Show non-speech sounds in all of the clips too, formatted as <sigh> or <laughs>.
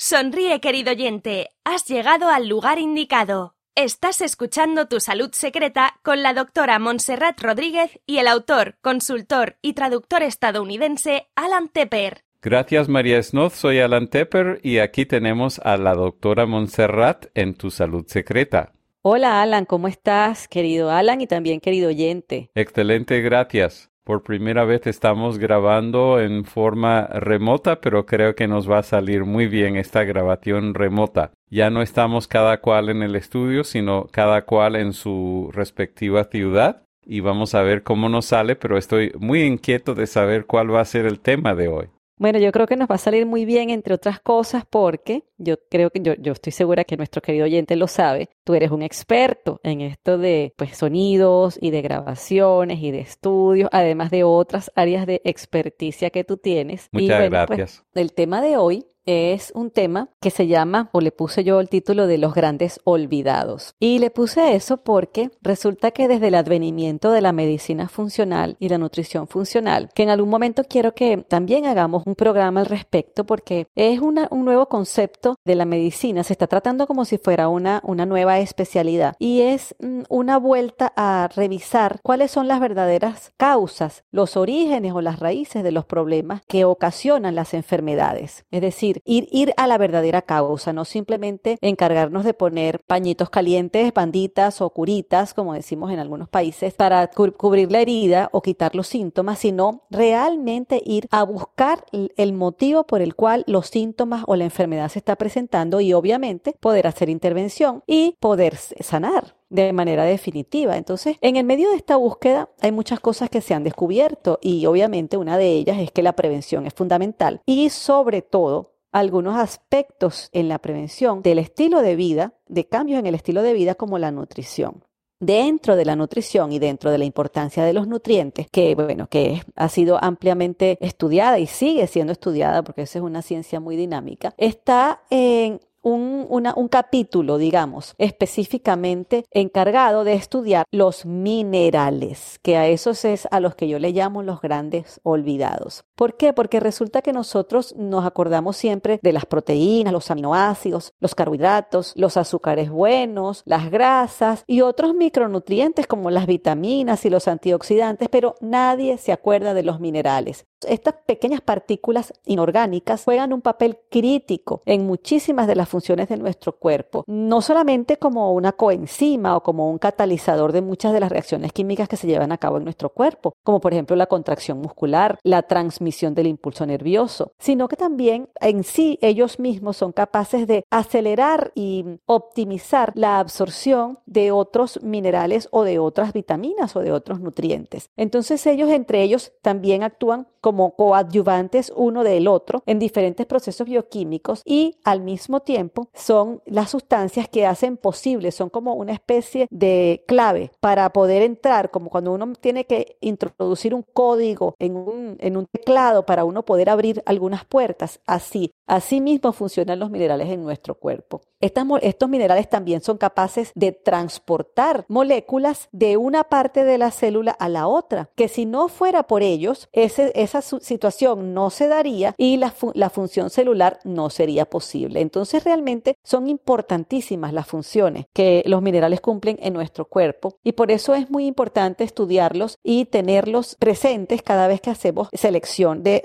Sonríe, querido oyente, has llegado al lugar indicado. Estás escuchando Tu Salud Secreta con la doctora Montserrat Rodríguez y el autor, consultor y traductor estadounidense Alan Tepper. Gracias María Snoth, soy Alan Tepper y aquí tenemos a la doctora Montserrat en Tu Salud Secreta. Hola Alan, ¿cómo estás, querido Alan y también querido oyente? Excelente, gracias. Por primera vez estamos grabando en forma remota, pero creo que nos va a salir muy bien esta grabación remota. Ya no estamos cada cual en el estudio, sino cada cual en su respectiva ciudad. Y vamos a ver cómo nos sale, pero estoy muy inquieto de saber cuál va a ser el tema de hoy. Bueno, yo creo que nos va a salir muy bien, entre otras cosas, porque yo creo que yo, yo, estoy segura que nuestro querido oyente lo sabe. Tú eres un experto en esto de pues, sonidos y de grabaciones y de estudios, además de otras áreas de experticia que tú tienes. Muchas y, bueno, pues, gracias. Pues, el tema de hoy es un tema que se llama, o le puse yo el título de los grandes olvidados. Y le puse eso porque resulta que desde el advenimiento de la medicina funcional y la nutrición funcional, que en algún momento quiero que también hagamos un programa al respecto porque es un nuevo concepto de la medicina, se está tratando como si fuera una, una nueva especialidad y es mm, una vuelta a revisar cuáles son las verdaderas causas, los orígenes o las raíces de los problemas que ocasionan las enfermedades. Es decir, ir, ir a la verdadera causa, no simplemente encargarnos de poner pañitos calientes, banditas o curitas, como decimos en algunos países, para cu cubrir la herida o quitar los síntomas, sino realmente ir a buscar el motivo por el cual los síntomas o la enfermedad se está presentando y obviamente poder hacer intervención y poder sanar de manera definitiva. Entonces, en el medio de esta búsqueda hay muchas cosas que se han descubierto y obviamente una de ellas es que la prevención es fundamental y sobre todo algunos aspectos en la prevención del estilo de vida, de cambios en el estilo de vida como la nutrición. Dentro de la nutrición y dentro de la importancia de los nutrientes, que bueno, que ha sido ampliamente estudiada y sigue siendo estudiada porque esa es una ciencia muy dinámica, está en un, capítulo, digamos, específicamente encargado de estudiar los minerales, que a esos es a los que yo le llamo los grandes olvidados. ¿Por qué? Porque resulta que nosotros nos acordamos siempre de las proteínas, los aminoácidos, los carbohidratos, los azúcares buenos, las grasas y otros micronutrientes como las vitaminas y los antioxidantes, pero nadie se acuerda de los minerales. Estas pequeñas partículas inorgánicas juegan un papel crítico en muchísimas de las funciones de nuestro cuerpo, no solamente como una coenzima o como un catalizador de muchas de las reacciones químicas que se llevan a cabo en nuestro cuerpo, como por ejemplo la contracción muscular, la transmisión del impulso nervioso, sino que también en sí ellos mismos son capaces de acelerar y optimizar la absorción de otros minerales o de otras vitaminas o de otros nutrientes. Entonces ellos entre ellos también actúan como coadyuvantes uno del otro en diferentes procesos bioquímicos y al mismo tiempo son las sustancias que hacen posible, son como una especie de clave para poder entrar, como cuando uno tiene que introducir un código en un, en un teclado para uno poder abrir algunas puertas. Así, así mismo funcionan los minerales en nuestro cuerpo. Estos minerales también son capaces de transportar moléculas de una parte de la célula a la otra, que si no fuera por ellos, esa situación no se daría y la, la función celular no sería posible. Entonces realmente son importantísimas las funciones que los minerales cumplen en nuestro cuerpo y por eso es muy importante estudiarlos y tenerlos presentes cada vez que hacemos selección de,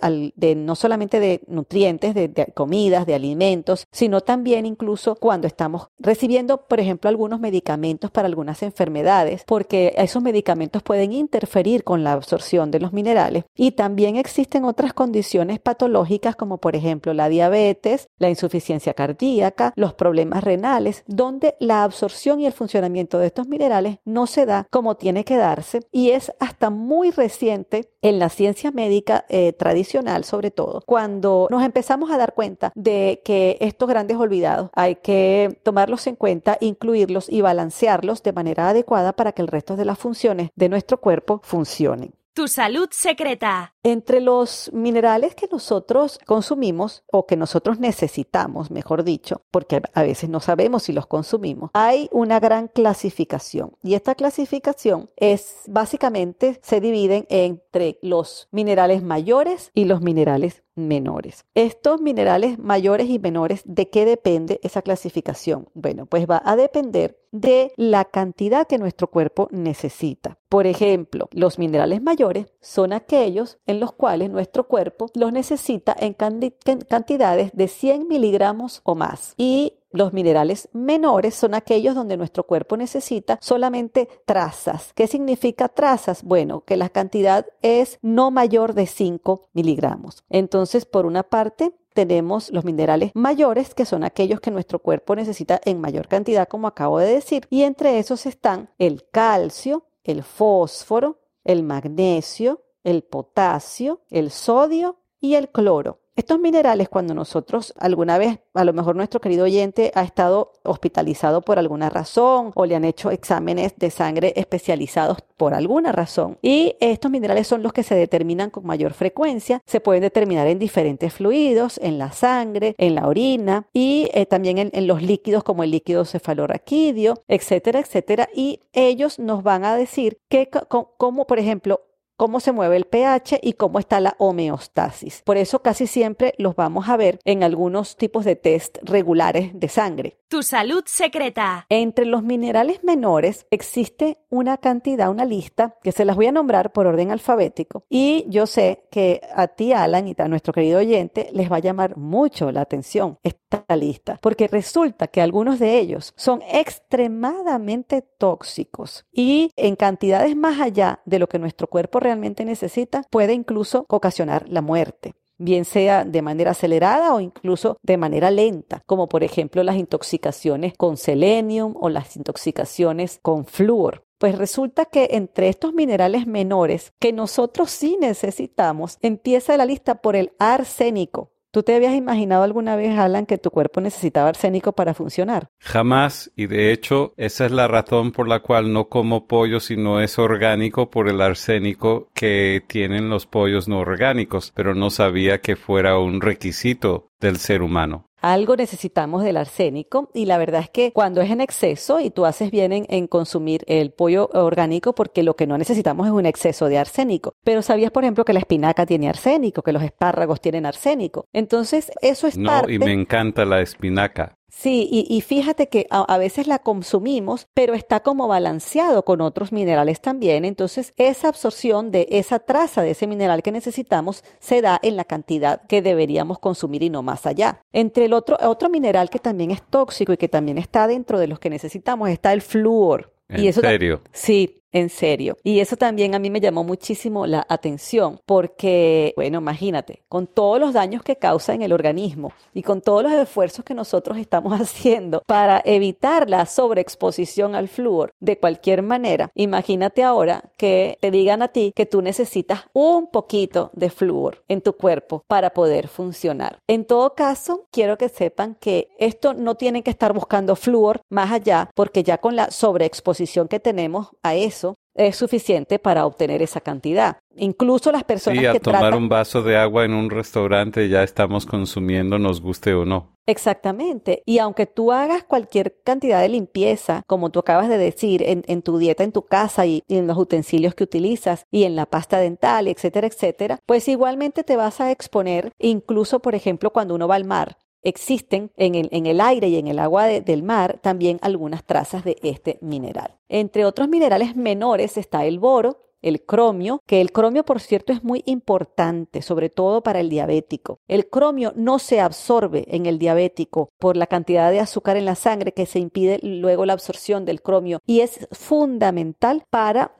no solamente de nutrientes, de comidas, de alimentos, sino también incluso cuando estamos recibiendo, por ejemplo, algunos medicamentos para algunas enfermedades, porque esos medicamentos pueden interferir con la absorción de los minerales. Y también existen otras condiciones patológicas, como por ejemplo la diabetes, la insuficiencia cardíaca, los problemas renales, donde la absorción y el funcionamiento de estos minerales no se da como tiene que darse y es hasta muy reciente en la ciencia médica eh, tradicional, sobre todo, cuando nos empezamos a dar cuenta de que estos grandes olvidados hay que tomarlos en cuenta, incluirlos y balancearlos de manera adecuada para que el resto de las funciones de nuestro cuerpo funcionen. Tu salud secreta Entre los minerales que nosotros consumimos o que nosotros necesitamos, mejor dicho, porque a veces no sabemos si los consumimos, hay una gran clasificación. Y esta clasificación es básicamente se dividen entre los minerales mayores y los minerales menores. Estos minerales mayores y menores, ¿de qué depende esa clasificación? Bueno, pues va a depender de la cantidad que nuestro cuerpo necesita. Por ejemplo, los minerales mayores son aquellos en los cuales nuestro cuerpo los necesita en cantidades de 100 miligramos o más. Y los minerales menores son aquellos donde nuestro cuerpo necesita solamente trazas. ¿Qué significa trazas? Bueno, que la cantidad es no mayor de 5 miligramos. Entonces, por una parte, tenemos los minerales mayores, que son aquellos que nuestro cuerpo necesita en mayor cantidad, como acabo de decir, y entre esos están el calcio, el fósforo, el magnesio, el potasio, el sodio y el cloro. Estos minerales, cuando nosotros alguna vez, a lo mejor nuestro querido oyente ha estado hospitalizado por alguna razón o le han hecho exámenes de sangre especializados por alguna razón, y estos minerales son los que se determinan con mayor frecuencia, se pueden determinar en diferentes fluidos, en la sangre, en la orina y eh, también en, los líquidos como el líquido cefalorraquídeo, etcétera, etcétera, y ellos nos van a decir que, como por ejemplo, cómo se mueve el pH y cómo está la homeostasis. Por eso casi siempre los vamos a ver en algunos tipos de test regulares de sangre. Tu salud secreta. Entre los minerales menores existe una cantidad, una lista, que se las voy a nombrar por orden alfabético. Y yo sé que a ti, Alan, y a nuestro querido oyente, les va a llamar mucho la atención esta lista, porque resulta que algunos de ellos son extremadamente tóxicos y en cantidades más allá de lo que nuestro cuerpo realmente necesita, puede incluso ocasionar la muerte bien sea de manera acelerada o incluso de manera lenta, como por ejemplo las intoxicaciones con selenium o las intoxicaciones con flúor. Pues resulta que entre estos minerales menores que nosotros sí necesitamos, empieza la lista por el arsénico. ¿Tú te habías imaginado alguna vez, Alan, que tu cuerpo necesitaba arsénico para funcionar? Jamás, y de hecho esa es la razón por la cual no como pollo si no es orgánico por el arsénico que tienen los pollos no orgánicos, pero no sabía que fuera un requisito del ser humano algo necesitamos del arsénico y la verdad es que cuando es en exceso y tú haces bien en, consumir el pollo orgánico porque lo que no necesitamos es un exceso de arsénico. Pero sabías, por ejemplo, que la espinaca tiene arsénico, que los espárragos tienen arsénico. Entonces, eso es no, y me encanta la espinaca. Sí, y, fíjate que a, veces la consumimos, pero está como balanceado con otros minerales también. Entonces, esa absorción de esa traza de ese mineral que necesitamos se da en la cantidad que deberíamos consumir y no más allá. Entre el otro, otro mineral que también es tóxico y que también está dentro de los que necesitamos está el flúor. ¿En serio? Sí, en serio. Y eso también a mí me llamó muchísimo la atención porque, bueno, imagínate, con todos los daños que causa en el organismo y con todos los esfuerzos que nosotros estamos <laughs> haciendo para evitar la sobreexposición al flúor de cualquier manera, imagínate ahora que te digan a ti que tú necesitas un poquito de flúor en tu cuerpo para poder funcionar. En todo caso, quiero que sepan que esto no tienen que estar buscando flúor más allá porque ya con la sobreexposición que tenemos a eso, es suficiente para obtener esa cantidad. Incluso las personas sí, a tomar un vaso de agua en un restaurante ya estamos consumiendo, nos guste o no. Exactamente. Y aunque tú hagas cualquier cantidad de limpieza, como tú acabas de decir, en, tu dieta, en tu casa y, y, en los utensilios que utilizas y en la pasta dental, etcétera, etcétera, pues igualmente te vas a exponer, incluso, por ejemplo, cuando uno va al mar existen en el, en el, aire y en el agua del mar también algunas trazas de este mineral. Entre otros minerales menores está el boro, el cromio, que el cromio, por cierto, es muy importante, sobre todo para el diabético. El cromio no se absorbe en el diabético por la cantidad de azúcar en la sangre que se impide luego la absorción del cromio y es fundamental para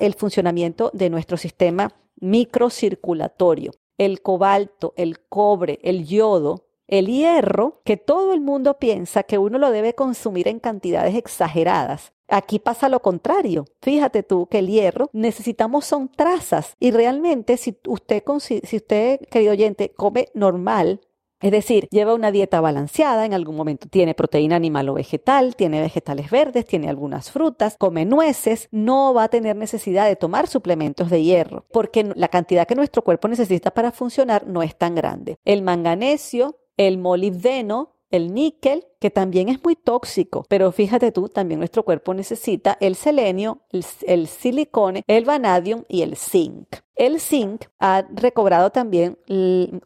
el funcionamiento de nuestro sistema microcirculatorio. El cobalto, el cobre, el yodo el hierro, que todo el mundo piensa que uno lo debe consumir en cantidades exageradas. Aquí pasa lo contrario. Fíjate tú que el hierro necesitamos son trazas y realmente si usted, si usted, querido oyente, come normal, Es decir, lleva una dieta balanceada, en algún momento tiene proteína animal o vegetal, tiene vegetales verdes, tiene algunas frutas, come nueces, no va a tener necesidad de tomar suplementos de hierro, porque la cantidad que nuestro cuerpo necesita para funcionar no es tan grande. El manganesio, el molibdeno, el níquel, que también es muy tóxico, pero fíjate tú, también nuestro cuerpo necesita el selenio, el, el silicone, el vanadium y el zinc. El zinc ha recobrado también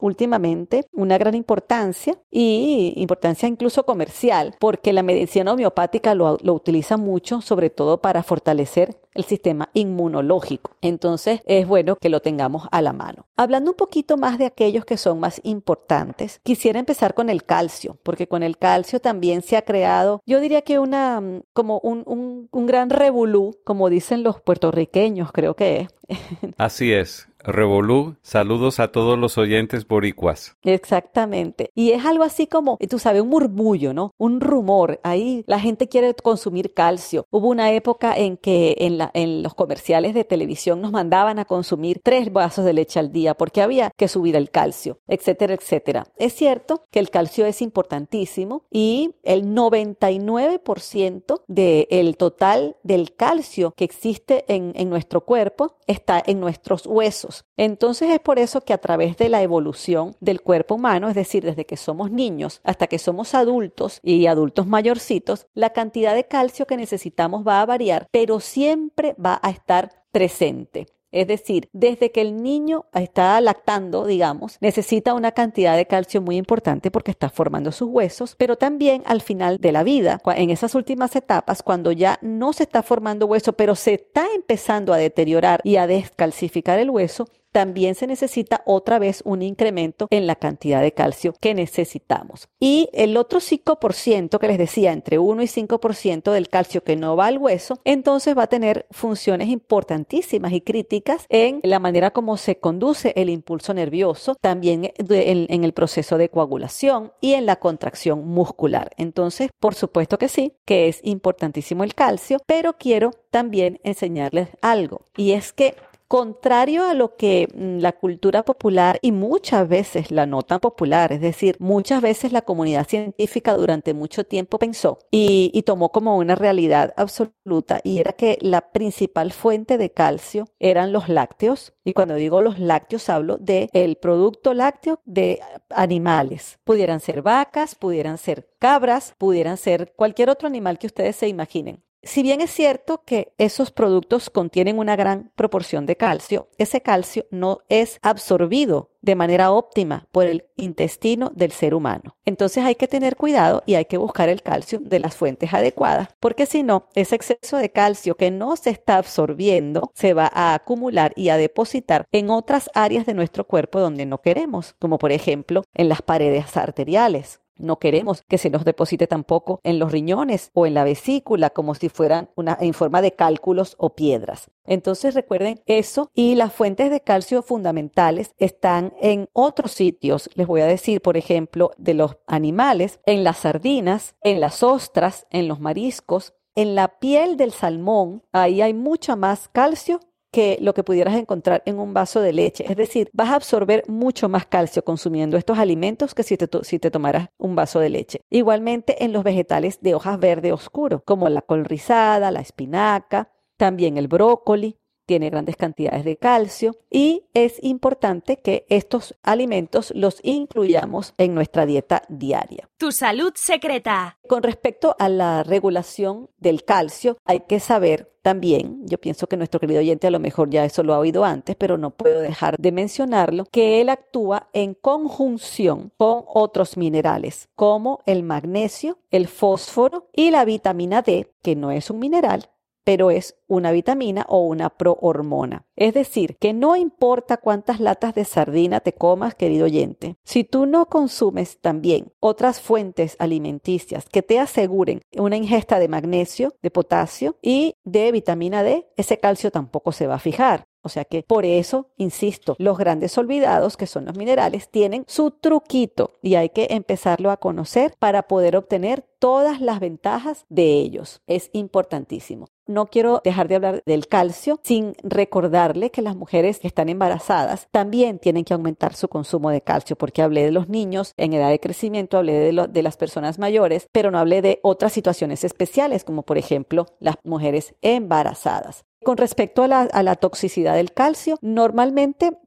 últimamente una gran importancia y importancia incluso comercial, porque la medicina homeopática lo, lo, utiliza mucho, sobre todo para fortalecer el sistema inmunológico. Entonces es bueno que lo tengamos a la mano. Hablando un poquito más de aquellos que son más importantes, quisiera empezar con el calcio, porque con el calcio también se ha creado, yo diría que una, mm, como un, un, un gran revolú, como dicen los puertorriqueños, creo que es. <laughs> Así es. Revolú, saludos a todos los oyentes boricuas. Exactamente. Y es algo así como, tú sabes, un murmullo, ¿no? Un rumor. Ahí la gente quiere consumir calcio. Hubo una época en que en, los comerciales de televisión nos mandaban a consumir tres vasos de leche al día porque había que subir el calcio, etcétera, etcétera. Es cierto que el calcio es importantísimo y el 99% del total del calcio que existe en nuestro cuerpo está en nuestros huesos. Entonces es por eso que a través de la evolución del cuerpo humano, es decir, desde que somos niños hasta que somos adultos y adultos mayorcitos, la cantidad de calcio que necesitamos va a variar, pero siempre va a estar presente. Es decir, desde que el niño está lactando, digamos, necesita una cantidad de calcio muy importante porque está formando sus huesos, pero también al final de la vida, en esas últimas etapas, cuando ya no se está formando hueso, pero se está empezando a deteriorar y a descalcificar el hueso, también se necesita otra vez un incremento en la cantidad de calcio que necesitamos. Y el otro 5% que les decía, entre 1 y 5% del calcio que no va al hueso, entonces va a tener funciones importantísimas y críticas en la manera como se conduce el impulso nervioso, también en, el proceso de coagulación y en la contracción muscular. Entonces, por supuesto que sí, que es importantísimo el calcio, pero quiero también enseñarles algo y es que contrario a lo que mm, la cultura popular y muchas veces la nota popular, es decir, muchas veces la comunidad científica durante mucho tiempo pensó y, tomó como una realidad absoluta y era que la principal fuente de calcio eran los lácteos y cuando digo los lácteos hablo de el producto lácteo de animales. Pudieran ser vacas, pudieran ser cabras, pudieran ser cualquier otro animal que ustedes se imaginen. Si bien es cierto que esos productos contienen una gran proporción de calcio, ese calcio no es absorbido de manera óptima por el intestino del ser humano. Entonces hay que tener cuidado y hay que buscar el calcio de las fuentes adecuadas, porque si no, ese exceso de calcio que no se está absorbiendo se va a acumular y a depositar en otras áreas de nuestro cuerpo donde no queremos, como por ejemplo en las paredes arteriales. No queremos que se nos deposite tampoco en los riñones o en la vesícula como si fueran una, en forma de cálculos o piedras. Entonces recuerden eso y las fuentes de calcio fundamentales están en otros sitios. Les voy a decir, por ejemplo, de los animales, en las sardinas, en las ostras, en los mariscos, en la piel del salmón, ahí hay mucha más calcio que lo que pudieras encontrar en un vaso de leche. Es decir, vas a absorber mucho más calcio consumiendo estos alimentos que si te, si te tomaras un vaso de leche. Igualmente en los vegetales de hojas verde oscuro, como la col rizada, la espinaca, también el brócoli, tiene grandes cantidades de calcio y es importante que estos alimentos los incluyamos en nuestra dieta diaria. Tu salud secreta. Con respecto a la regulación del calcio, hay que saber también, yo pienso que nuestro querido oyente a lo mejor ya eso lo ha oído antes, pero no puedo dejar de mencionarlo, que él actúa en conjunción con otros minerales, como el magnesio, el fósforo y la vitamina D, que no es un mineral, pero es una vitamina o una prohormona. Es decir, que no importa cuántas latas de sardina te comas, querido oyente, si tú no consumes también otras fuentes alimenticias que te aseguren una ingesta de magnesio, de potasio y de vitamina D, ese calcio tampoco se va a fijar. O sea que por eso, insisto, los grandes olvidados, que son los minerales, tienen su truquito y hay que empezarlo a conocer para poder obtener todas las ventajas de ellos. Es importantísimo. No quiero dejar de hablar del calcio sin recordarle que las mujeres que están embarazadas también tienen que aumentar su consumo de calcio, porque hablé de los niños en edad de crecimiento, hablé de, de las personas mayores, pero no hablé de otras situaciones especiales, como por ejemplo las mujeres embarazadas. Con respecto a la, toxicidad del calcio, normalmente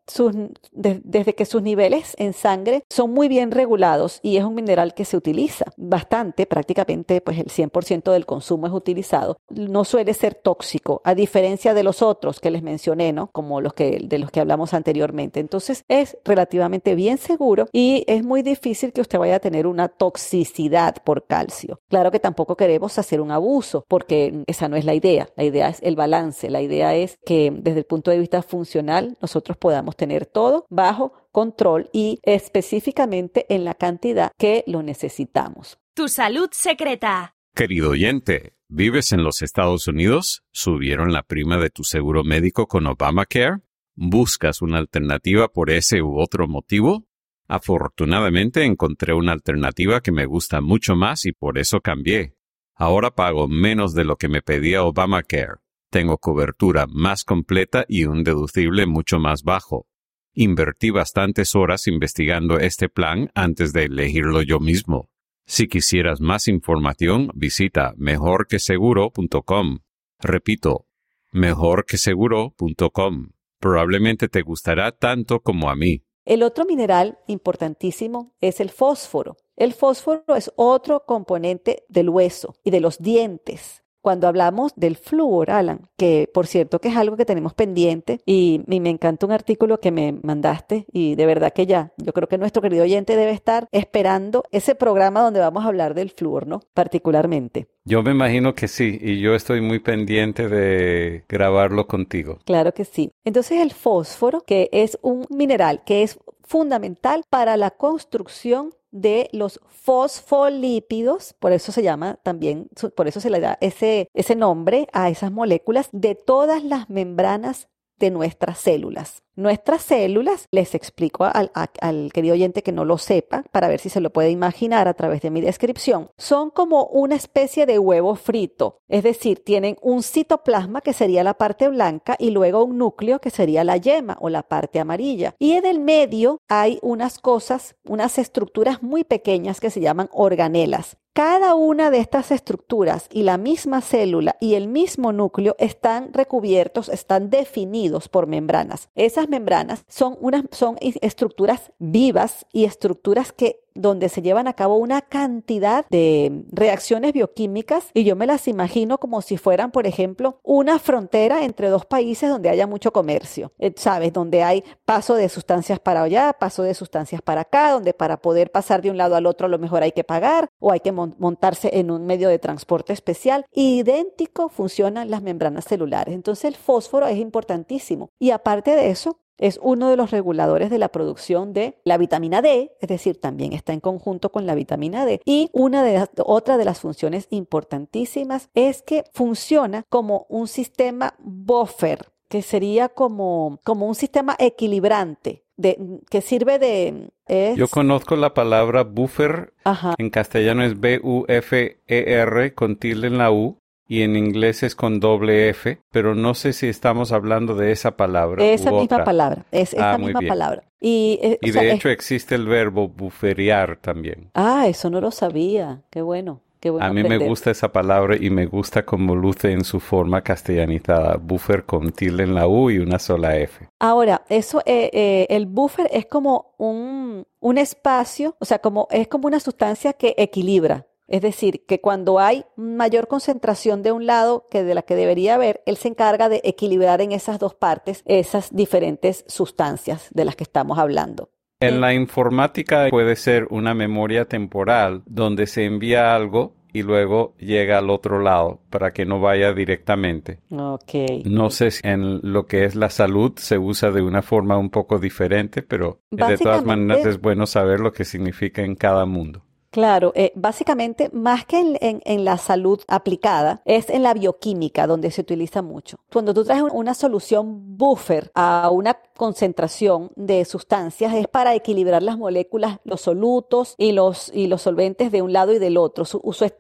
desde que sus niveles en sangre son muy bien regulados y es un mineral que se utiliza bastante, prácticamente pues el 100% del consumo es utilizado, no suele ser tóxico, a diferencia de los otros que les mencioné, ¿no? Como los que, de los que hablamos anteriormente. Entonces es relativamente bien seguro y es muy difícil que usted vaya a tener una toxicidad por calcio. Claro que tampoco queremos hacer un abuso porque esa no es la idea, la idea es el balance la idea es que desde el punto de vista funcional nosotros podamos tener todo bajo control y específicamente en la cantidad que lo necesitamos. Tu salud secreta. Querido oyente, ¿vives en los Estados Unidos? ¿Subieron la prima de tu seguro médico con Obamacare? ¿Buscas una alternativa por ese u otro motivo? Afortunadamente encontré una alternativa que me gusta mucho más y por eso cambié. Ahora pago menos de lo que me pedía Obamacare tengo cobertura más completa y un deducible mucho más bajo. Invertí bastantes horas investigando este plan antes de elegirlo yo mismo. Si quisieras más información, visita mejorqueseguro.com. Repito, mejorqueseguro.com. Probablemente te gustará tanto como a mí. El otro mineral importantísimo es el fósforo. El fósforo es otro componente del hueso y de los dientes cuando hablamos del flúor, Alan, que por cierto que es algo que tenemos pendiente y, me encanta un artículo que me mandaste y de verdad que ya, yo creo que nuestro querido oyente debe estar esperando ese programa donde vamos a hablar del flúor, ¿no? Particularmente. Yo me imagino que sí, y yo estoy muy pendiente de grabarlo contigo. Claro que sí. Entonces el fósforo, que es un mineral que es fundamental para la construcción de los fosfolípidos, por eso se llama también, por eso se le da ese, ese nombre a esas moléculas de todas las membranas de nuestras células. Nuestras células, les explico al, querido oyente que no lo sepa, para ver si se lo puede imaginar a través de mi descripción, son como una especie de huevo frito, es decir, tienen un citoplasma que sería la parte blanca y luego un núcleo que sería la yema o la parte amarilla. Y en el medio hay unas cosas, unas estructuras muy pequeñas que se llaman organelas. Cada una de estas estructuras y la misma célula y el mismo núcleo están recubiertos, están definidos por membranas. Esas membranas son, unas, son estructuras vivas y estructuras que donde se llevan a cabo una cantidad de reacciones bioquímicas y yo me las imagino como si fueran, por ejemplo, una frontera entre dos países donde haya mucho comercio, eh, ¿sabes? Donde hay paso de sustancias para allá, paso de sustancias para acá, donde para poder pasar de un lado al otro a lo mejor hay que pagar o hay que montarse en un medio de transporte especial. Idéntico funcionan las membranas celulares. Entonces el fósforo es importantísimo. Y aparte de eso, es uno de los reguladores de la producción de la vitamina D, es decir, también está en conjunto con la vitamina D. Y una de otra de las funciones importantísimas es que funciona como un sistema buffer, que sería como, como un sistema equilibrante. De, que sirve de... Yo conozco la palabra buffer, en castellano es B-U-F-E-R con tilde en la U, y en inglés es con doble F, pero no sé si estamos hablando de esa palabra. Esa misma palabra, es esa ah, misma palabra. Y, eh, de hecho existe el verbo buferiar también. Ah, eso no lo sabía, qué bueno. Qué bueno a mí me gusta esa palabra y me gusta cómo luce en su forma castellanizada, buffer con tilde en la U y una sola F. Ahora, eso, eh, eh, el buffer es como un, un espacio, o sea, como, es como una sustancia que equilibra es decir, que cuando hay mayor concentración de un lado que de la que debería haber, él se encarga de equilibrar en esas dos partes esas diferentes sustancias de las que estamos hablando. En la informática puede ser una memoria temporal donde se envía algo y luego llega al otro lado para que no vaya directamente. Okay. No sé si en lo que es la salud se usa de una forma un poco diferente, pero de todas maneras es bueno saber lo que significa en cada mundo. Claro, eh, básicamente más que en, en, la salud aplicada, es en la bioquímica donde se utiliza mucho. Cuando tú traes una solución buffer a una concentración de sustancias es para equilibrar las moléculas, los solutos y los, y los solventes de un lado y del otro,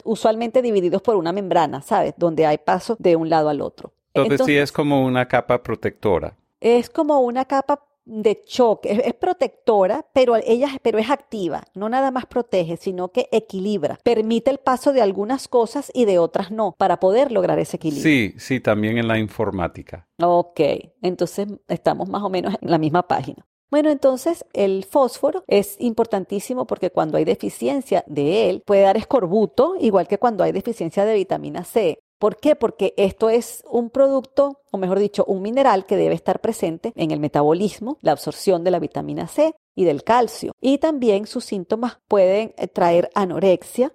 usualmente divididos por una membrana, ¿sabes? Donde hay paso de un lado al otro. Entonces, sí es como una capa protectora. Es como una capa de choque, es, protectora, pero ella pero es activa, no nada más protege, sino que equilibra, permite el paso de algunas cosas y de otras no, para poder lograr ese equilibrio. Sí, sí, también en la informática. Ok, entonces estamos más o menos en la misma página. Bueno, entonces el fósforo es importantísimo porque cuando hay deficiencia de él puede dar escorbuto, igual que cuando hay deficiencia de vitamina C. ¿Por qué? Porque esto es un producto, o mejor dicho, un mineral que debe estar presente en el metabolismo, la absorción de la vitamina C y del calcio. Y también sus síntomas pueden eh, traer anorexia,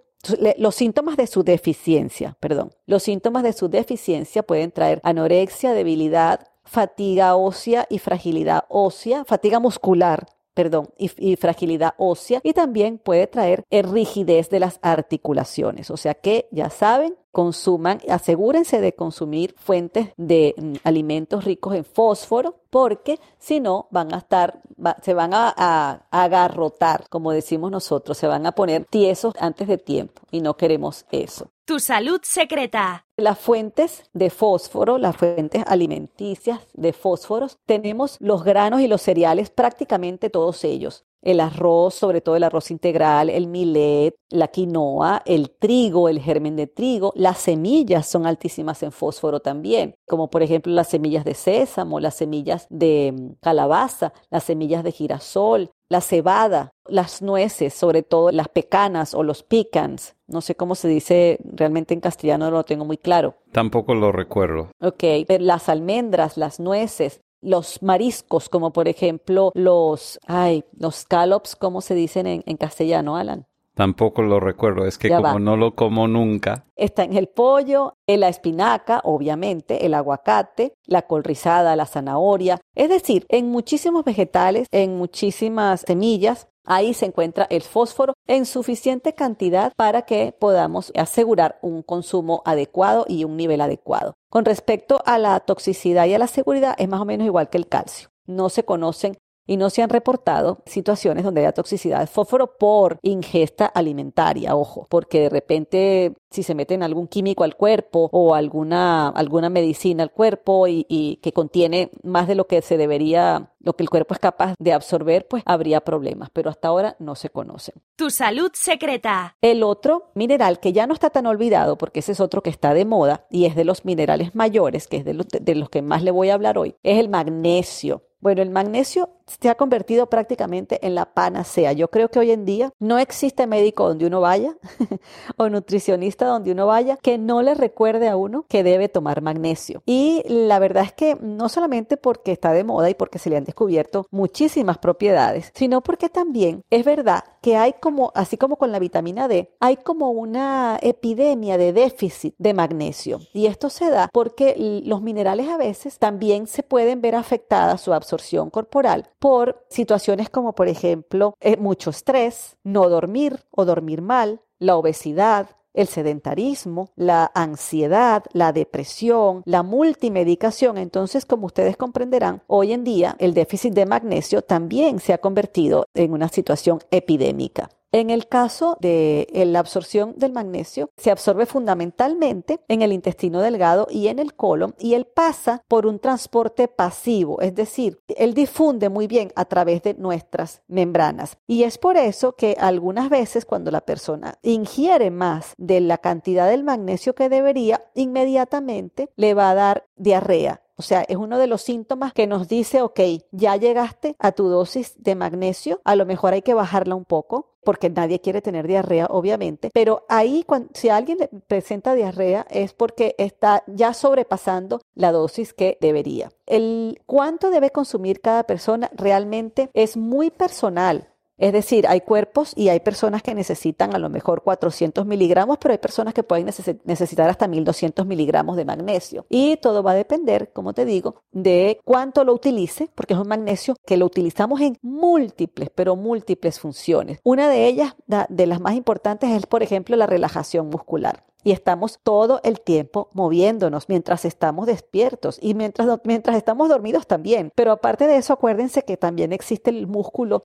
los síntomas de su deficiencia, perdón, los síntomas de su deficiencia pueden traer anorexia, debilidad, fatiga ósea y fragilidad ósea, fatiga muscular, perdón, y, fragilidad ósea y también puede traer rigidez de las articulaciones. O sea que ya saben, consuman, asegúrense de consumir fuentes de mm, alimentos ricos en fósforo, porque si no van a estar, se van a, agarrotar, como decimos nosotros, se van a poner tiesos antes de tiempo y no queremos eso. Tu salud secreta. Las fuentes de fósforo, las fuentes alimenticias de fósforos, tenemos los granos y los cereales, prácticamente todos ellos el arroz, sobre todo el arroz integral, el millet, la quinoa, el trigo, el germen de trigo, las semillas son altísimas en fósforo también, como por ejemplo las semillas de sésamo, las semillas de mm, calabaza, las semillas de girasol, la cebada, las nueces, sobre todo las pecanas o los pecans. No sé cómo se dice realmente en castellano, no lo tengo muy claro. Tampoco lo recuerdo. Ok, las almendras, las nueces, los mariscos, como por ejemplo los, ay, los scallops, ¿cómo se dicen en, castellano, Alan? Tampoco lo recuerdo, es que como no lo como nunca. Está en el pollo, en la espinaca, obviamente, el aguacate, la col rizada, la zanahoria, es decir, en muchísimos vegetales, en muchísimas semillas, Ahí se encuentra el fósforo en suficiente cantidad para que podamos asegurar un consumo adecuado y un nivel adecuado. Con respecto a la toxicidad y a la seguridad, es más o menos igual que el calcio. No se conocen y no se han reportado situaciones donde haya toxicidad de fósforo por ingesta alimentaria, ojo, porque de repente si se meten algún químico al cuerpo o alguna, alguna medicina al cuerpo y, y, que contiene más de lo que se debería, lo que el cuerpo es capaz de absorber, pues habría problemas, pero hasta ahora no se conocen. Tu salud secreta. El otro mineral que ya no está tan olvidado, porque ese es otro que está de moda y es de los minerales mayores, que es de los, de los que más le voy a hablar hoy, es el magnesio. Bueno, el magnesio se ha convertido prácticamente en la panacea. Yo creo que hoy en día no existe médico donde uno vaya <laughs> o nutricionista donde uno vaya que no le recuerde a uno que debe tomar magnesio. Y la verdad es que no solamente porque está de moda y porque se le han descubierto muchísimas propiedades, sino porque también es verdad que hay como, así como con la vitamina D, hay como una epidemia de déficit de magnesio. Y esto se da porque los minerales a veces también se pueden ver afectada su absorción corporal por situaciones como por ejemplo eh, mucho estrés, no dormir o dormir mal, la obesidad, el sedentarismo, la ansiedad, la depresión, la multimedicación. Entonces, como ustedes comprenderán, hoy en día el déficit de magnesio también se ha convertido en una situación epidémica. En el caso de la absorción del magnesio, se absorbe fundamentalmente en el intestino delgado y en el colon y él pasa por un transporte pasivo, es decir, él difunde muy bien a través de nuestras membranas. Y es por eso que algunas veces cuando la persona ingiere más de la cantidad del magnesio que debería, inmediatamente le va a dar diarrea o sea, es uno de los síntomas que nos dice, ok, ya llegaste a tu dosis de magnesio, a lo mejor hay que bajarla un poco, porque nadie quiere tener diarrea, obviamente, pero ahí si alguien presenta diarrea es porque está ya sobrepasando la dosis que debería. El cuánto debe consumir cada persona realmente es muy personal. Es decir, hay cuerpos y hay personas que necesitan a lo mejor 400 miligramos, pero hay personas que pueden necesitar hasta 1200 miligramos de magnesio. Y todo va a depender, como te digo, de cuánto lo utilice, porque es un magnesio que lo utilizamos en múltiples, pero múltiples funciones. Una de ellas, de las más importantes, es, por ejemplo, la relajación muscular y estamos todo el tiempo moviéndonos mientras estamos despiertos y mientras, mientras estamos dormidos también. Pero aparte de eso, acuérdense que también existe el músculo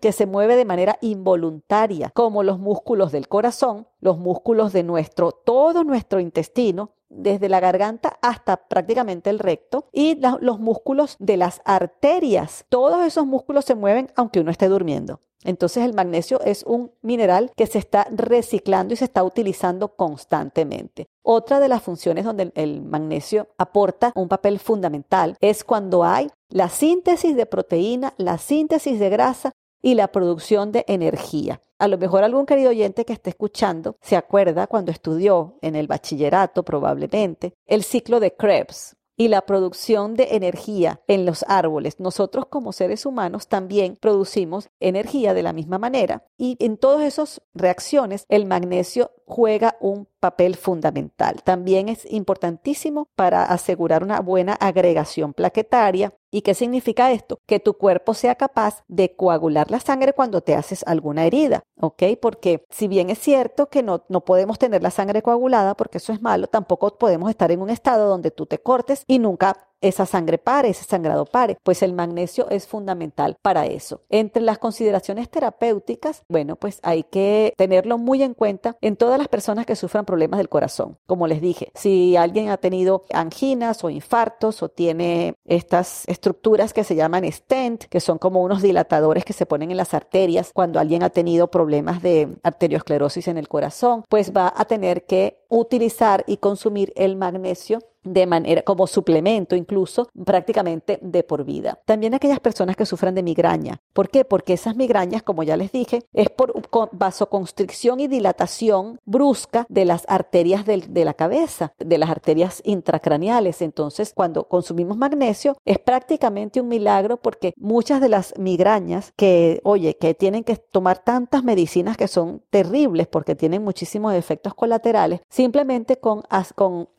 que se mueve de manera involuntaria, como los músculos del corazón, los músculos de nuestro, todo nuestro intestino, desde la garganta hasta prácticamente el recto y los músculos de las arterias. Todos esos músculos se mueven aunque uno esté durmiendo. Entonces el magnesio es un mineral que se está reciclando y se está utilizando constantemente. Otra de las funciones donde el magnesio aporta un papel fundamental es cuando hay la síntesis de proteína, la síntesis de grasa y la producción de energía. A lo mejor algún querido oyente que esté escuchando se acuerda cuando estudió en el bachillerato probablemente el ciclo de Krebs y la producción de energía en los árboles. Nosotros como seres humanos también producimos energía de la misma manera y en todas esas reacciones el magnesio juega un papel fundamental. También es importantísimo para asegurar una buena agregación plaquetaria. ¿Y qué significa esto? Que tu cuerpo sea capaz de coagular la sangre cuando te haces alguna herida, ¿ok? Porque si bien es cierto que no, no podemos tener la sangre coagulada, porque eso es malo, tampoco podemos estar en un estado donde tú te cortes y nunca esa sangre pare, ese sangrado pare, pues el magnesio es fundamental para eso. Entre las consideraciones terapéuticas, bueno, pues hay que tenerlo muy en cuenta en todas las personas que sufran problemas del corazón. Como les dije, si alguien ha tenido anginas o infartos o tiene estas estructuras que se llaman stent, que son como unos dilatadores que se ponen en las arterias cuando alguien ha tenido problemas de arteriosclerosis en el corazón, pues va a tener que utilizar y consumir el magnesio de manera como suplemento incluso prácticamente de por vida. También aquellas personas que sufran de migraña. ¿Por qué? Porque esas migrañas, como ya les dije, es por vasoconstricción y dilatación brusca de las arterias de la cabeza, de las arterias intracraneales. Entonces, cuando consumimos magnesio, es prácticamente un milagro porque muchas de las migrañas que, oye, que tienen que tomar tantas medicinas que son terribles porque tienen muchísimos efectos colaterales, simplemente con,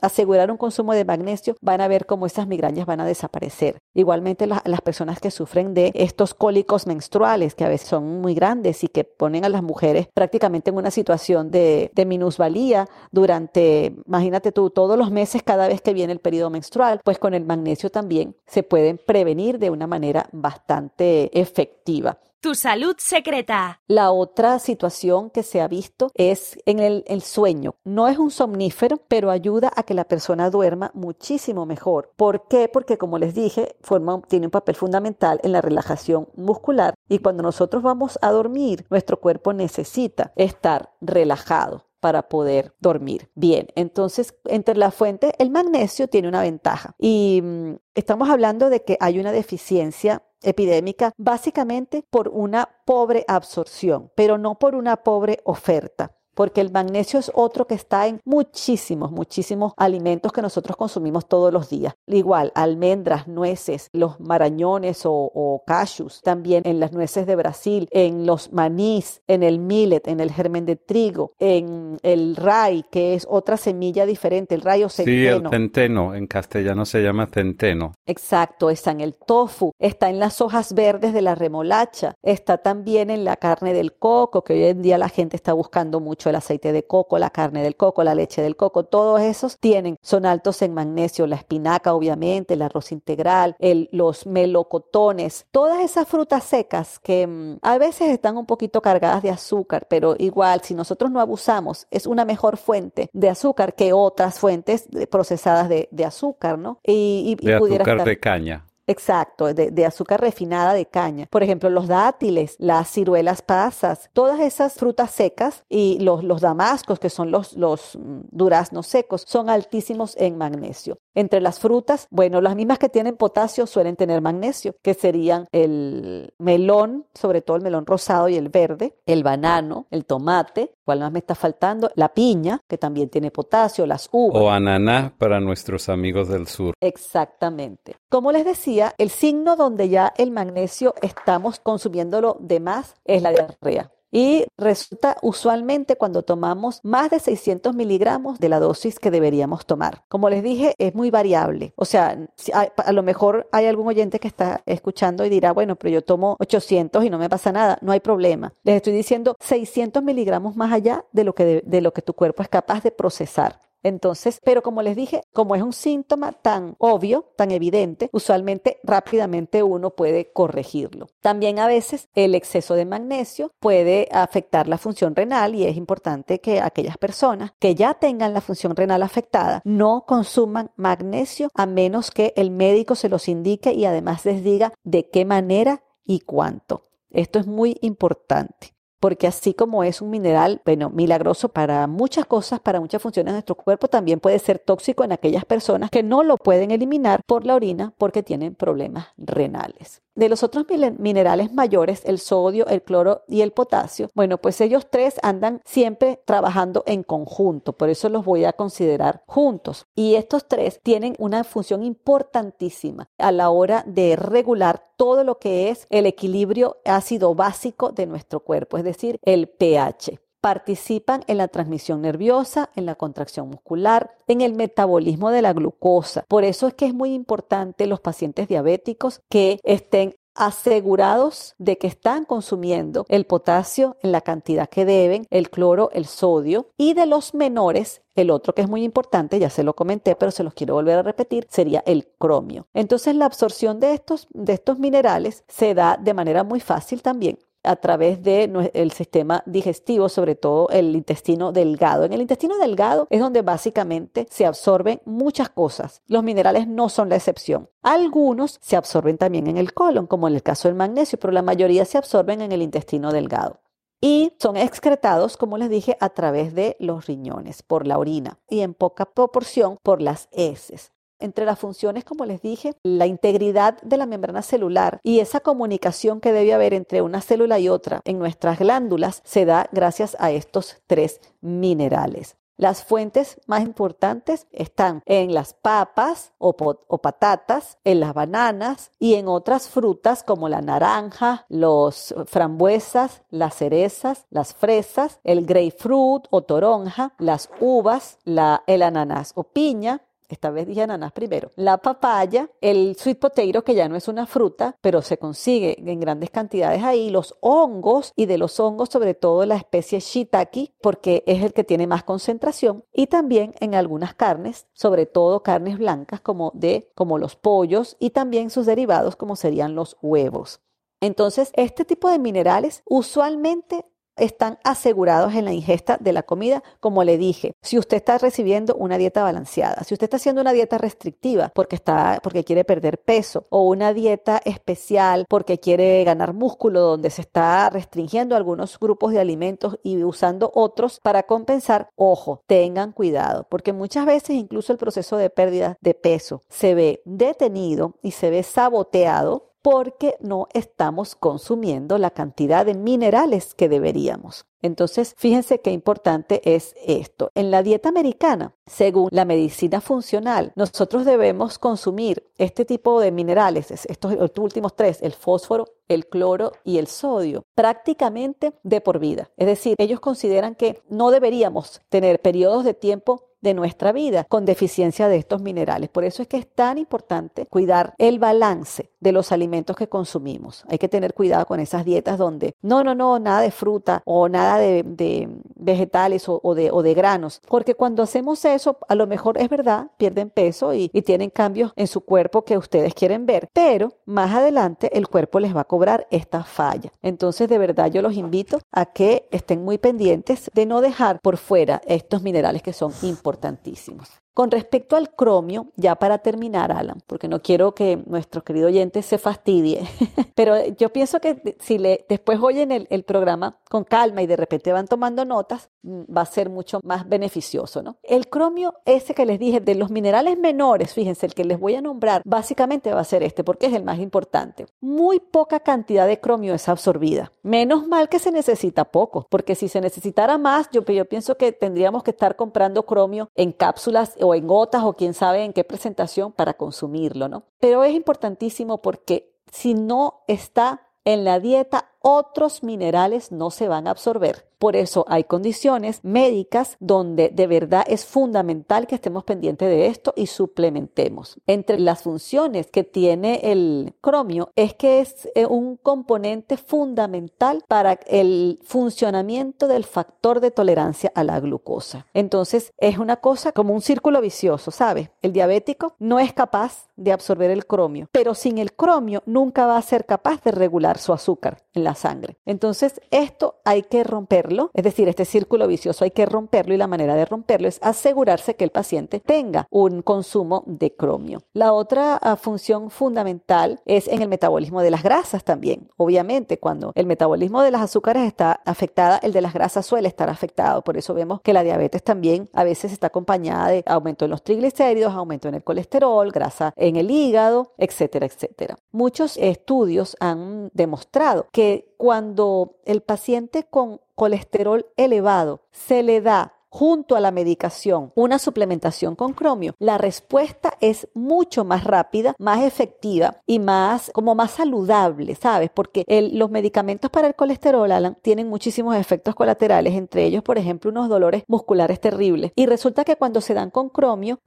asegurar un consumo de magnesio, van a ver cómo esas migrañas van a desaparecer. Igualmente las personas que sufren de estos cólicos menstruales, que a veces son muy grandes y que ponen a las mujeres prácticamente en una situación de, de minusvalía durante, imagínate tú, todos los meses cada vez que viene el periodo menstrual, pues con el magnesio también se pueden prevenir de una manera bastante efectiva. Tu salud secreta. La otra situación que se ha visto es en el, sueño. No es un somnífero, pero ayuda a que la persona duerma muchísimo mejor. ¿Por qué? Porque como les dije, forma, tiene un papel fundamental en la relajación muscular y cuando nosotros vamos a dormir, nuestro cuerpo necesita estar relajado para poder dormir bien. Entonces, entre la fuente, el magnesio tiene una ventaja y mm, estamos hablando de que hay una deficiencia epidémica básicamente por una pobre absorción, pero no por una pobre oferta porque el magnesio es otro que está en muchísimos, muchísimos alimentos que nosotros consumimos todos los días. Igual, almendras, nueces, los marañones o, cashews, también en las nueces de Brasil, en los manís, en el millet, en el germen de trigo, en el ray, que es otra semilla diferente, el rayo centeno. Sí, el centeno, en castellano se llama centeno. Exacto, está en el tofu, está en las hojas verdes de la remolacha, está también en la carne del coco, que hoy en día la gente está buscando mucho el aceite de coco, la carne del coco, la leche del coco, todos esos tienen, son altos en magnesio, la espinaca obviamente, el arroz integral, el, los melocotones, todas esas frutas secas que mm, a veces están un poquito cargadas de azúcar, pero igual si nosotros no abusamos es una mejor fuente de azúcar que otras fuentes procesadas de, azúcar, ¿no? Y, de azúcar de caña. Exacto, de, azúcar refinada de caña. Por ejemplo, los dátiles, las ciruelas pasas, todas esas frutas secas y los, los damascos, que son los, los mm, duraznos secos, son altísimos en magnesio. Entre las frutas, bueno, las mismas que tienen potasio suelen tener magnesio, que serían el melón, sobre todo el melón rosado y el verde, el banano, el tomate, ¿cuál más me está faltando? La piña, que también tiene potasio, las uvas. O ananá para nuestros amigos del sur. Exactamente. Como les decía, el signo donde ya el magnesio estamos consumiéndolo de más es la diarrea. Y resulta usualmente cuando tomamos más de 600 miligramos de la dosis que deberíamos tomar. Como les dije, es muy variable. O sea, a, lo mejor hay algún oyente que está escuchando y dirá, bueno, pero yo tomo 800 y no me pasa nada. No hay problema. Les estoy diciendo 600 miligramos más allá de lo que, de lo que tu cuerpo es capaz de procesar. Entonces, pero como les dije, como es un síntoma tan obvio, tan evidente, usualmente rápidamente uno puede corregirlo. También a veces el exceso de magnesio puede afectar la función renal y es importante que aquellas personas que ya tengan la función renal afectada no consuman magnesio a menos que el médico se los indique y además les diga de qué manera y cuánto. Esto es muy importante porque así como es un mineral, bueno, milagroso para muchas cosas, para muchas funciones de nuestro cuerpo, también puede ser tóxico en aquellas personas que no lo pueden eliminar por la orina porque tienen problemas renales. De los otros minerales mayores, el sodio, el cloro y el potasio, bueno, pues ellos tres andan siempre trabajando en conjunto, por eso los voy a considerar juntos. Y estos tres tienen una función importantísima a la hora de regular todo lo que es el equilibrio ácido básico de nuestro cuerpo, es decir, el pH participan en la transmisión nerviosa, en la contracción muscular, en el metabolismo de la glucosa. Por eso es que es muy importante los pacientes diabéticos que estén asegurados de que están consumiendo el potasio en la cantidad que deben, el cloro, el sodio y de los menores el otro que es muy importante, ya se lo comenté, pero se los quiero volver a repetir, sería el cromio. Entonces la absorción de estos, de estos minerales se da de manera muy fácil también a través del sistema digestivo, sobre todo el intestino delgado. En el intestino delgado es donde básicamente se absorben muchas cosas. Los minerales no son la excepción. Algunos se absorben también en el colon, como en el caso del magnesio, pero la mayoría se absorben en el intestino delgado y son excretados, como les dije, a través de los riñones, por la orina y en poca proporción por las heces. Entre las funciones, como les dije, la integridad de la membrana celular y esa comunicación que debe haber entre una célula y otra en nuestras glándulas se da gracias a estos tres minerales. Las fuentes más importantes están en las papas o, patatas, en las bananas y en otras frutas como la naranja, los frambuesas, las cerezas, las fresas, el grapefruit o toronja, las uvas, el ananas o piña, esta vez dije ananas primero, la papaya, el sweet potato, que ya no es una fruta, pero se consigue en grandes cantidades ahí, los hongos y de los hongos sobre todo la especie shiitake, porque es el que tiene más concentración, y también en algunas carnes, sobre todo carnes blancas como de como los pollos y también sus derivados como serían los huevos. Entonces, este tipo de minerales usualmente están asegurados en la ingesta de la comida, como le dije. Si usted está recibiendo una dieta balanceada, si usted está haciendo una dieta restrictiva porque está porque quiere perder peso o una dieta especial porque quiere ganar músculo donde se está restringiendo algunos grupos de alimentos y usando otros para compensar, ojo, tengan cuidado, porque muchas veces incluso el proceso de pérdida de peso se ve detenido y se ve saboteado porque no estamos consumiendo la cantidad de minerales que deberíamos. Entonces, fíjense qué importante es esto. En la dieta americana, según la medicina funcional, nosotros debemos consumir este tipo de minerales, estos últimos tres, el fósforo, el cloro y el sodio, prácticamente de por vida. Es decir, ellos consideran que no deberíamos tener periodos de tiempo de nuestra vida con deficiencia de estos minerales. Por eso es que es tan importante cuidar el balance de los alimentos que consumimos. Hay que tener cuidado con esas dietas donde no, no, no, nada de fruta o nada de, vegetales o, de, o, de, granos, porque cuando hacemos eso, a lo mejor es verdad, pierden peso y, tienen cambios en su cuerpo que ustedes quieren ver, pero más adelante el cuerpo les va a cobrar esta falla. Entonces, de verdad, yo los invito a que estén muy pendientes de no dejar por fuera estos minerales que son importantísimos. Con respecto al cromio, ya para terminar, Alan, porque no quiero que nuestro querido oyente se fastidie, <laughs> pero yo pienso que si después oyen el, el programa con calma y de repente van tomando notas, mm, va a ser mucho más beneficioso, ¿no? El cromio, ese que les dije, de los minerales menores, fíjense, el que les voy a nombrar, básicamente va a ser este, porque es el más importante. Muy poca cantidad de cromio es absorbida. Menos mal que se necesita poco, porque si se necesitara más, yo, yo pienso que tendríamos que estar comprando cromio en cápsulas o en gotas o quién sabe en qué presentación para consumirlo, ¿no? Pero es importantísimo porque si no está en la dieta, otros minerales no se van a absorber. Por eso hay condiciones médicas donde de verdad es fundamental que estemos pendientes de esto y suplementemos. Entre las funciones que tiene el cromio es que es eh, un componente fundamental para el funcionamiento del factor de tolerancia a la glucosa. Entonces es una cosa como un círculo vicioso, ¿sabes? El diabético no es capaz de absorber el cromio, pero sin el cromio nunca va a ser capaz de regular su azúcar en la sangre. Entonces esto hay que romperlo es decir, este círculo vicioso hay que romperlo y la manera de romperlo es asegurarse que el paciente tenga un consumo de cromio. La otra ah, función fundamental es en el metabolismo de las grasas también. Obviamente, cuando el metabolismo de las azúcares está afectada, el de las grasas suele estar afectado. Por eso vemos que la diabetes también a veces está acompañada de aumento en los triglicéridos, aumento en el colesterol, grasa en el hígado, etcétera, etcétera. Muchos estudios han demostrado que cuando el paciente con colesterol elevado se le da junto a la medicación una suplementación con cromio, la respuesta es mucho más rápida, más efectiva y más como más saludable, ¿sabes? Porque los medicamentos para el colesterol, Alan, tienen muchísimos efectos colaterales, entre ellos, por ejemplo, unos dolores musculares terribles. Y resulta que cuando se dan con cromio,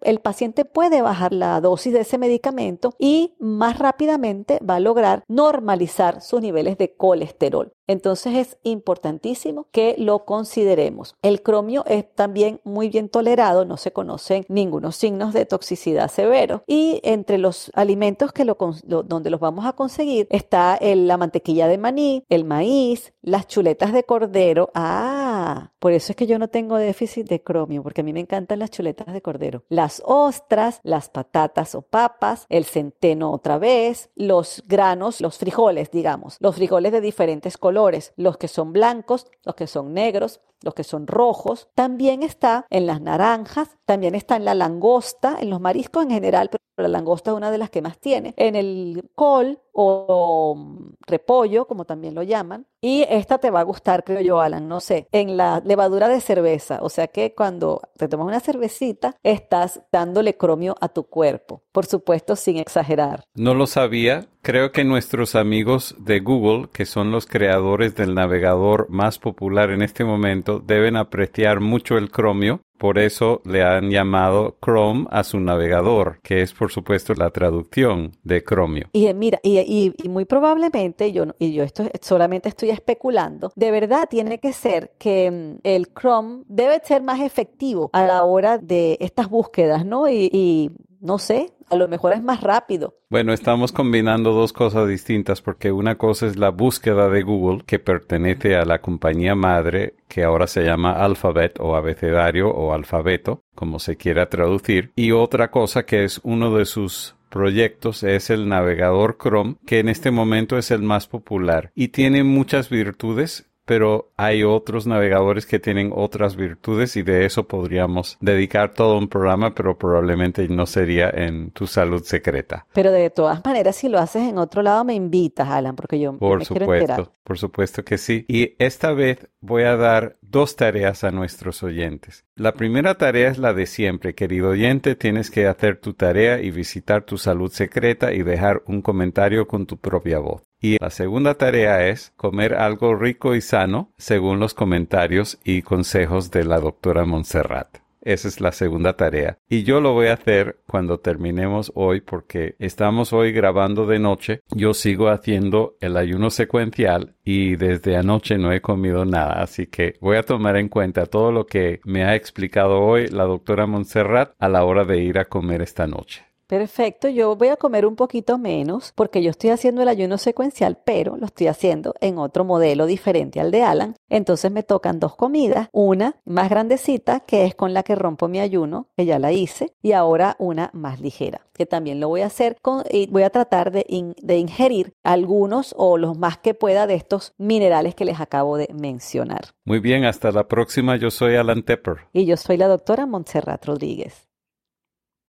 el paciente puede bajar la dosis de ese medicamento y más rápidamente va a lograr normalizar sus niveles de colesterol. Entonces es importantísimo que lo consideremos. El cromio es también muy bien tolerado, no se conocen ningunos signos de toxicidad severo. Y entre los alimentos que lo, donde los vamos a conseguir está la mantequilla de maní, el maíz, las chuletas de cordero. Ah, por eso es que yo no tengo déficit de cromio, porque a mí me encantan las chuletas de cordero. Las ostras, las patatas o papas, el centeno otra vez, los granos, los frijoles, digamos, los frijoles de diferentes colores los que son blancos, los que son negros, los que son rojos. También está en las naranjas, también está en la langosta, en los mariscos en general, pero la langosta es una de las que más tiene. En el col o repollo, como también lo llaman. Y esta te va a gustar, creo yo, Alan, no sé, en la levadura de cerveza. O sea que cuando te tomas una cervecita, estás dándole cromio a tu cuerpo. Por supuesto, sin exagerar. No lo sabía. Creo que nuestros amigos de Google, que son los creadores del navegador más popular en este momento, deben apreciar mucho el cromio por eso le han llamado Chrome a su navegador, que es por supuesto la traducción de Chromio. Y eh, mira, y, muy probablemente, yo, y yo esto solamente estoy especulando, de verdad tiene que ser que mm, el Chrome debe ser más efectivo a la hora de estas búsquedas, ¿no? y no sé, a lo mejor es más rápido. Bueno, estamos combinando dos cosas distintas porque una cosa es la búsqueda de Google que pertenece a la compañía madre que ahora se llama Alphabet o abecedario o alfabeto, como se quiera traducir, y otra cosa que es uno de sus proyectos es el navegador Chrome, que en este momento es el más popular y tiene muchas virtudes pero hay otros navegadores que tienen otras virtudes y de eso podríamos dedicar todo un programa, pero probablemente no sería en tu salud secreta. Pero de todas maneras, si lo haces en otro lado, me invitas, Alan, porque yo, por me supuesto, quiero enterar. Por supuesto que sí. Y esta vez voy a dar dos tareas a nuestros oyentes. La primera tarea es la de siempre, querido oyente, tienes que hacer tu tarea y visitar tu salud secreta y dejar un comentario con tu propia voz. Y la segunda tarea es comer algo rico y sano según los comentarios y consejos de la doctora Montserrat. Esa es la segunda tarea. Y yo lo voy a hacer cuando terminemos hoy porque estamos hoy grabando de noche. Yo sigo haciendo el ayuno secuencial y desde anoche no he comido nada. Así que voy a tomar en cuenta todo lo que me ha explicado hoy la doctora Montserrat a la hora de ir a comer esta noche. Perfecto, yo voy a comer un poquito menos porque yo estoy haciendo el ayuno secuencial, pero lo estoy haciendo en otro modelo diferente al de Alan. Entonces me tocan dos comidas, una más grandecita que es con la que rompo mi ayuno, que ya la hice, y ahora una más ligera, que también lo voy a hacer con, y voy a tratar de, de ingerir algunos o los más que pueda de estos minerales que les acabo de mencionar. Muy bien, hasta la próxima. Yo soy Alan Tepper. Y yo soy la doctora Montserrat Rodríguez.